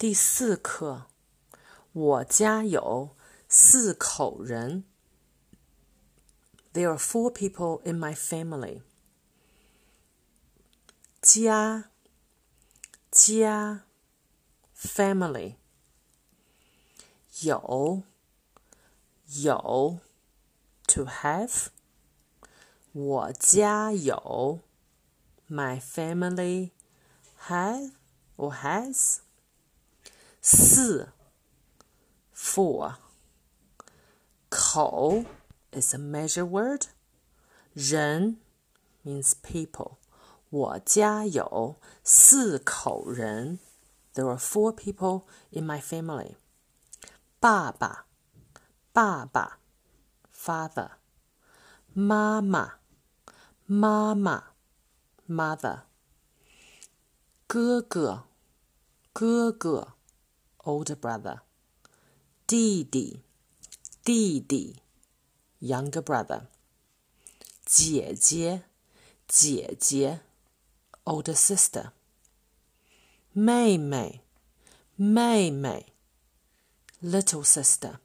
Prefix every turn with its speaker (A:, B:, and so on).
A: 第四课，我家有四口人。There are four people in my family. 家，家，family。有，有，to have。我家有，my family have or has。 四，four。口 is a measure word. 人 means people. 我家有四口人。There are four people in my family. 爸爸，爸爸，father。妈妈，妈妈，mother。哥哥，哥哥 ，older brother。弟弟，弟弟，younger brother。姐姐，姐姐，older sister。妹妹，妹妹，little sister。